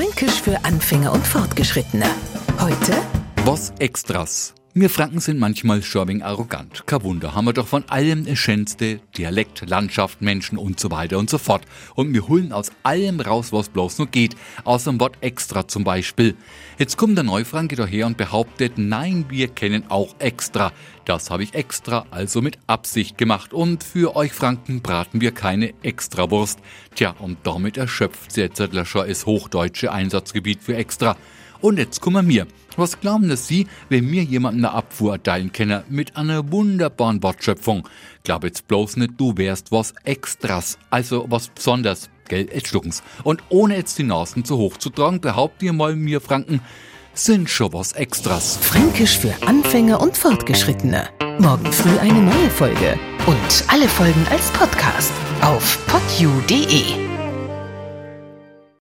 Fränkisch für Anfänger und Fortgeschrittene. Heute Was Extras. Wir Franken sind manchmal schorwing arrogant. Kein Wunder, haben wir doch von allem das Schönste, Dialekt, Landschaft, Menschen und so weiter und so fort. Und wir holen aus allem raus, was bloß nur geht. Aus dem Wort extra zum Beispiel. Jetzt kommt der Neufranke daher und behauptet, nein, wir kennen auch extra. Das habe ich extra, also mit Absicht gemacht. Und für euch Franken braten wir keine Extrawurst. Tja, und damit erschöpft jetzt schon das hochdeutsche Einsatzgebiet für extra. Und jetzt kommen wir. Was glauben das Sie, wenn mir jemand eine Abfuhr erteilen kenne mit einer wunderbaren Wortschöpfung? Glaub jetzt bloß nicht, du wärst was Extras, also was Besonders, gell, jetzt schlucken's. Und ohne jetzt die Nasen zu hoch zu tragen, behauptet ihr mal mir Franken, sind schon was Extras. Fränkisch für Anfänger und Fortgeschrittene. Morgen früh eine neue Folge. Und alle Folgen als Podcast auf podu.de.